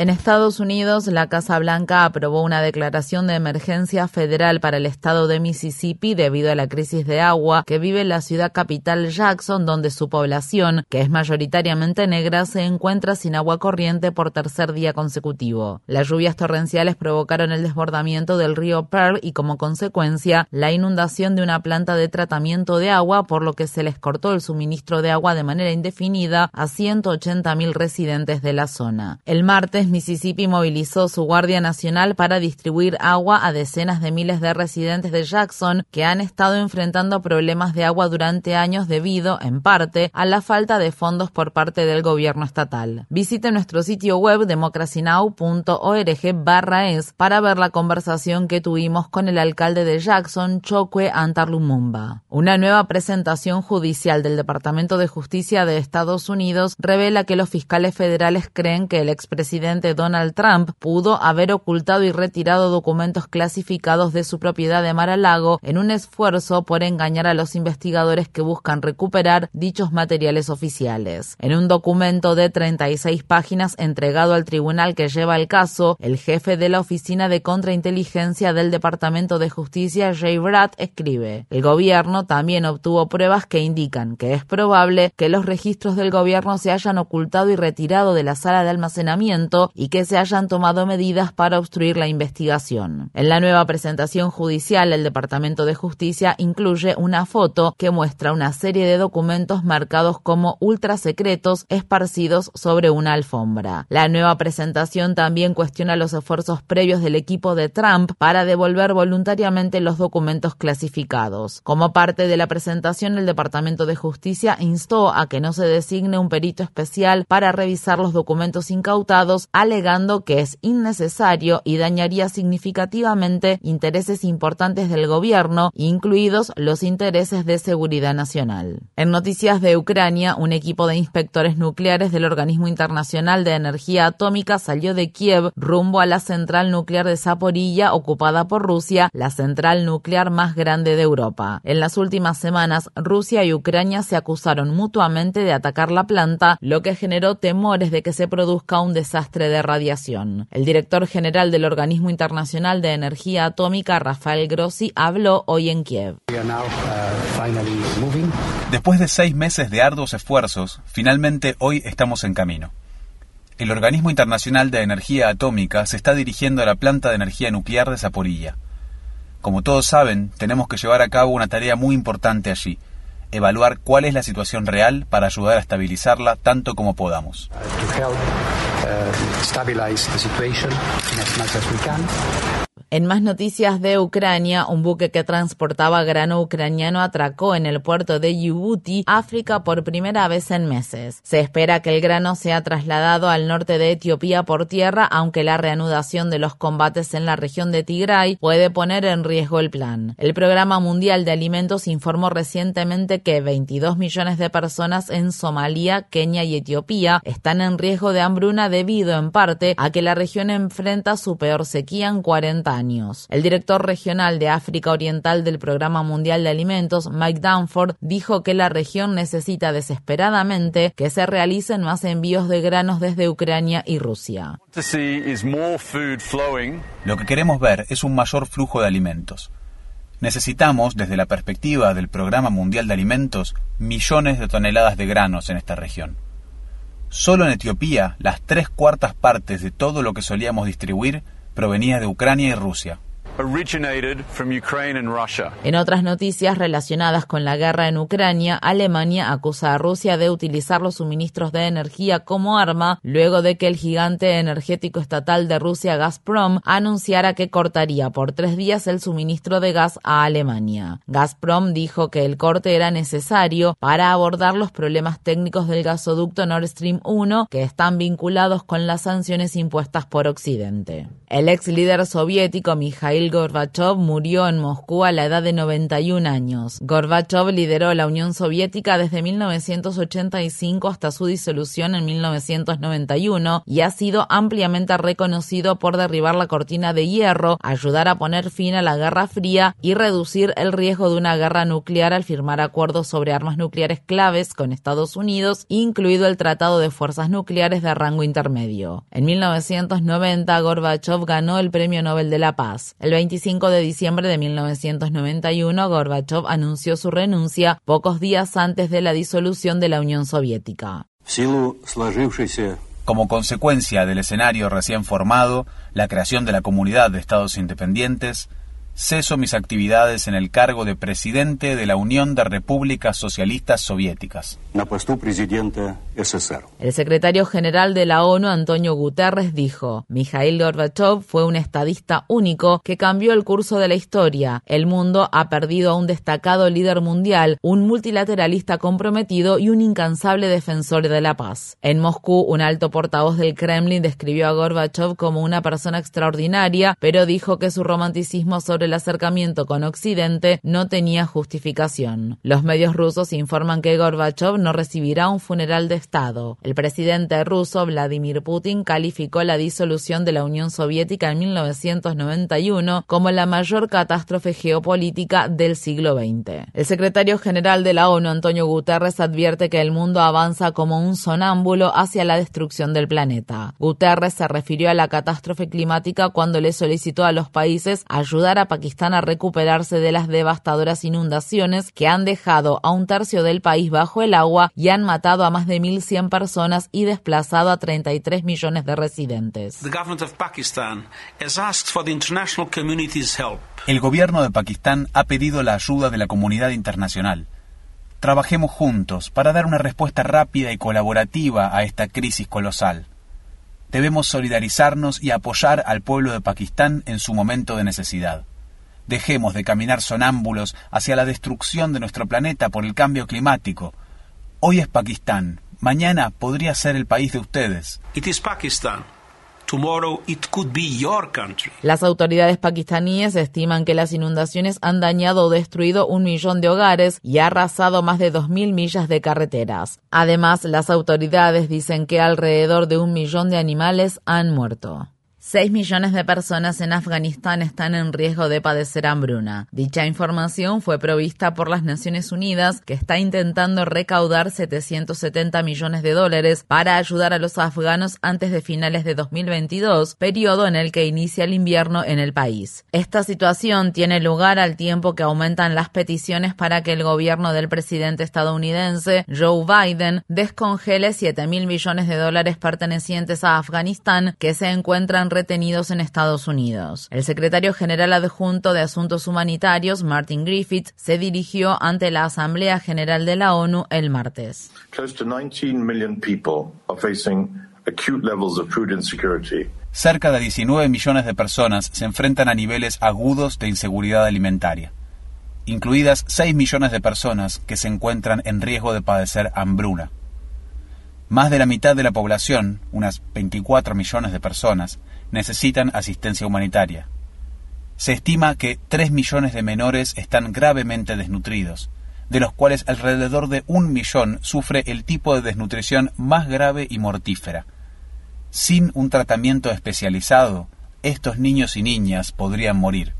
En Estados Unidos, la Casa Blanca aprobó una declaración de emergencia federal para el estado de Mississippi debido a la crisis de agua que vive la ciudad capital Jackson, donde su población, que es mayoritariamente negra, se encuentra sin agua corriente por tercer día consecutivo. Las lluvias torrenciales provocaron el desbordamiento del río Pearl y, como consecuencia, la inundación de una planta de tratamiento de agua, por lo que se les cortó el suministro de agua de manera indefinida a 180.000 residentes de la zona. El martes, Mississippi movilizó su Guardia Nacional para distribuir agua a decenas de miles de residentes de Jackson que han estado enfrentando problemas de agua durante años debido, en parte, a la falta de fondos por parte del gobierno estatal. Visite nuestro sitio web democracynow.org barra es para ver la conversación que tuvimos con el alcalde de Jackson, Chokwe Antarlumumba. Una nueva presentación judicial del Departamento de Justicia de Estados Unidos revela que los fiscales federales creen que el expresidente Donald Trump pudo haber ocultado y retirado documentos clasificados de su propiedad de Mar-a-Lago en un esfuerzo por engañar a los investigadores que buscan recuperar dichos materiales oficiales. En un documento de 36 páginas entregado al tribunal que lleva el caso, el jefe de la Oficina de Contrainteligencia del Departamento de Justicia, Jay Bratt, escribe, el gobierno también obtuvo pruebas que indican que es probable que los registros del gobierno se hayan ocultado y retirado de la sala de almacenamiento y que se hayan tomado medidas para obstruir la investigación. En la nueva presentación judicial, el Departamento de Justicia incluye una foto que muestra una serie de documentos marcados como ultrasecretos esparcidos sobre una alfombra. La nueva presentación también cuestiona los esfuerzos previos del equipo de Trump para devolver voluntariamente los documentos clasificados. Como parte de la presentación, el Departamento de Justicia instó a que no se designe un perito especial para revisar los documentos incautados alegando que es innecesario y dañaría significativamente intereses importantes del gobierno, incluidos los intereses de seguridad nacional. En noticias de Ucrania, un equipo de inspectores nucleares del Organismo Internacional de Energía Atómica salió de Kiev rumbo a la central nuclear de Zaporilla, ocupada por Rusia, la central nuclear más grande de Europa. En las últimas semanas, Rusia y Ucrania se acusaron mutuamente de atacar la planta, lo que generó temores de que se produzca un desastre de radiación. El director general del Organismo Internacional de Energía Atómica, Rafael Grossi, habló hoy en Kiev. Después de seis meses de arduos esfuerzos, finalmente hoy estamos en camino. El Organismo Internacional de Energía Atómica se está dirigiendo a la planta de energía nuclear de Zaporilla. Como todos saben, tenemos que llevar a cabo una tarea muy importante allí, evaluar cuál es la situación real para ayudar a estabilizarla tanto como podamos. Uh, stabilize the situation as much as we can. En más noticias de Ucrania, un buque que transportaba grano ucraniano atracó en el puerto de Djibouti, África, por primera vez en meses. Se espera que el grano sea trasladado al norte de Etiopía por tierra, aunque la reanudación de los combates en la región de Tigray puede poner en riesgo el plan. El Programa Mundial de Alimentos informó recientemente que 22 millones de personas en Somalia, Kenia y Etiopía están en riesgo de hambruna debido en parte a que la región enfrenta su peor sequía en 40 años. El director regional de África Oriental del Programa Mundial de Alimentos, Mike Danford, dijo que la región necesita desesperadamente que se realicen más envíos de granos desde Ucrania y Rusia. Lo que queremos ver es un mayor flujo de alimentos. Necesitamos, desde la perspectiva del Programa Mundial de Alimentos, millones de toneladas de granos en esta región. Solo en Etiopía, las tres cuartas partes de todo lo que solíamos distribuir provenía de Ucrania y Rusia. En otras noticias relacionadas con la guerra en Ucrania, Alemania acusa a Rusia de utilizar los suministros de energía como arma luego de que el gigante energético estatal de Rusia, Gazprom, anunciara que cortaría por tres días el suministro de gas a Alemania. Gazprom dijo que el corte era necesario para abordar los problemas técnicos del gasoducto Nord Stream 1 que están vinculados con las sanciones impuestas por Occidente. El ex líder soviético Mikhail Gorbachev murió en Moscú a la edad de 91 años. Gorbachev lideró la Unión Soviética desde 1985 hasta su disolución en 1991 y ha sido ampliamente reconocido por derribar la cortina de hierro, ayudar a poner fin a la Guerra Fría y reducir el riesgo de una guerra nuclear al firmar acuerdos sobre armas nucleares claves con Estados Unidos, incluido el Tratado de Fuerzas Nucleares de rango intermedio. En 1990, Gorbachev ganó el Premio Nobel de la Paz. 25 de diciembre de 1991, Gorbachev anunció su renuncia pocos días antes de la disolución de la Unión Soviética. Como consecuencia del escenario recién formado, la creación de la Comunidad de Estados Independientes, ceso mis actividades en el cargo de presidente de la Unión de Repúblicas Socialistas Soviéticas. El secretario general de la ONU, Antonio Guterres, dijo, Mikhail Gorbachev fue un estadista único que cambió el curso de la historia. El mundo ha perdido a un destacado líder mundial, un multilateralista comprometido y un incansable defensor de la paz. En Moscú, un alto portavoz del Kremlin describió a Gorbachev como una persona extraordinaria, pero dijo que su romanticismo sobre el acercamiento con Occidente no tenía justificación. Los medios rusos informan que Gorbachev no recibirá un funeral de Estado. El presidente ruso Vladimir Putin calificó la disolución de la Unión Soviética en 1991 como la mayor catástrofe geopolítica del siglo XX. El secretario general de la ONU, Antonio Guterres, advierte que el mundo avanza como un sonámbulo hacia la destrucción del planeta. Guterres se refirió a la catástrofe climática cuando le solicitó a los países ayudar a Pakistán a recuperarse de las devastadoras inundaciones que han dejado a un tercio del país bajo el agua y han matado a más de 1.100 personas y desplazado a 33 millones de residentes. El gobierno de Pakistán ha pedido la ayuda de la comunidad internacional. Trabajemos juntos para dar una respuesta rápida y colaborativa a esta crisis colosal. Debemos solidarizarnos y apoyar al pueblo de Pakistán en su momento de necesidad. Dejemos de caminar sonámbulos hacia la destrucción de nuestro planeta por el cambio climático. Hoy es Pakistán, mañana podría ser el país de ustedes. Las autoridades pakistaníes estiman que las inundaciones han dañado o destruido un millón de hogares y arrasado más de 2.000 millas de carreteras. Además, las autoridades dicen que alrededor de un millón de animales han muerto. 6 millones de personas en Afganistán están en riesgo de padecer hambruna. Dicha información fue provista por las Naciones Unidas, que está intentando recaudar 770 millones de dólares para ayudar a los afganos antes de finales de 2022, periodo en el que inicia el invierno en el país. Esta situación tiene lugar al tiempo que aumentan las peticiones para que el gobierno del presidente estadounidense Joe Biden descongele 7 mil millones de dólares pertenecientes a Afganistán que se encuentran retenidos en Estados Unidos. El secretario general adjunto de Asuntos Humanitarios, Martin Griffith, se dirigió ante la Asamblea General de la ONU el martes. Cerca de 19 millones de personas se enfrentan a niveles agudos de inseguridad alimentaria, incluidas 6 millones de personas que se encuentran en riesgo de padecer hambruna. Más de la mitad de la población, unas 24 millones de personas, necesitan asistencia humanitaria. Se estima que 3 millones de menores están gravemente desnutridos, de los cuales alrededor de un millón sufre el tipo de desnutrición más grave y mortífera. Sin un tratamiento especializado, estos niños y niñas podrían morir.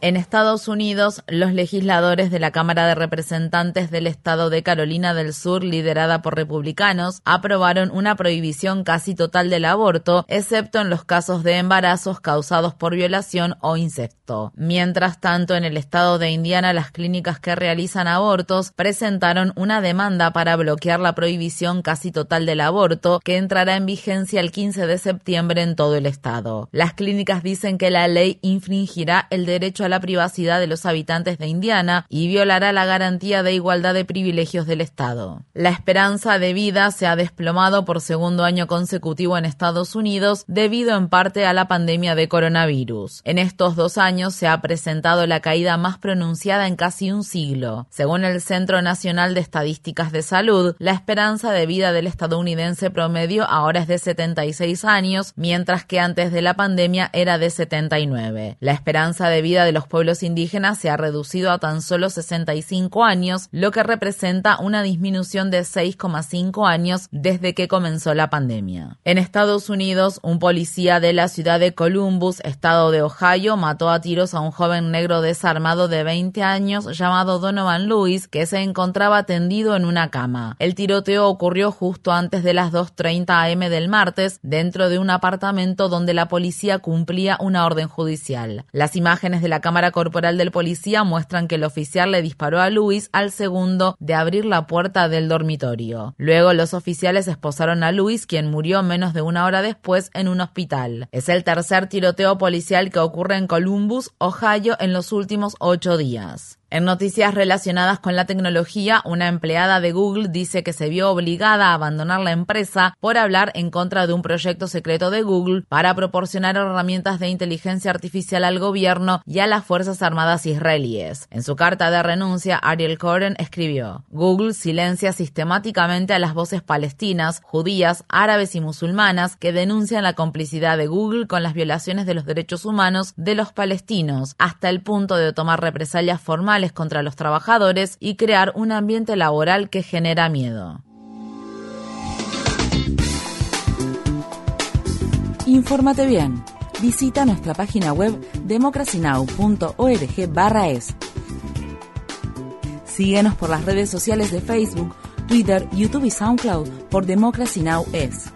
En Estados Unidos, los legisladores de la Cámara de Representantes del Estado de Carolina del Sur, liderada por republicanos, aprobaron una prohibición casi total del aborto, excepto en los casos de embarazos causados por violación o incesto. Mientras tanto, en el estado de Indiana, las clínicas que realizan abortos presentaron una demanda para bloquear la prohibición casi total del aborto, que entrará en vigencia el 15 de septiembre en todo el estado. Las clínicas dicen que la ley infringirá el derecho a la privacidad de los habitantes de Indiana y violará la garantía de igualdad de privilegios del Estado. La esperanza de vida se ha desplomado por segundo año consecutivo en Estados Unidos debido en parte a la pandemia de coronavirus. En estos dos años se ha presentado la caída más pronunciada en casi un siglo. Según el Centro Nacional de Estadísticas de Salud, la esperanza de vida del estadounidense promedio ahora es de 76 años, mientras que antes de la pandemia era de 79. La esperanza esperanza de vida de los pueblos indígenas se ha reducido a tan solo 65 años, lo que representa una disminución de 6,5 años desde que comenzó la pandemia. En Estados Unidos, un policía de la ciudad de Columbus, estado de Ohio, mató a tiros a un joven negro desarmado de 20 años llamado Donovan Lewis, que se encontraba tendido en una cama. El tiroteo ocurrió justo antes de las 2.30 am del martes, dentro de un apartamento donde la policía cumplía una orden judicial. Imágenes de la cámara corporal del policía muestran que el oficial le disparó a Luis al segundo de abrir la puerta del dormitorio. Luego los oficiales esposaron a Luis, quien murió menos de una hora después en un hospital. Es el tercer tiroteo policial que ocurre en Columbus, Ohio, en los últimos ocho días. En noticias relacionadas con la tecnología, una empleada de Google dice que se vio obligada a abandonar la empresa por hablar en contra de un proyecto secreto de Google para proporcionar herramientas de inteligencia artificial al gobierno y a las Fuerzas Armadas israelíes. En su carta de renuncia, Ariel Coren escribió, Google silencia sistemáticamente a las voces palestinas, judías, árabes y musulmanas que denuncian la complicidad de Google con las violaciones de los derechos humanos de los palestinos, hasta el punto de tomar represalias formales contra los trabajadores y crear un ambiente laboral que genera miedo. Infórmate bien. Visita nuestra página web democracynow.org/es. Síguenos por las redes sociales de Facebook, Twitter, YouTube y SoundCloud por Democracy Now! es.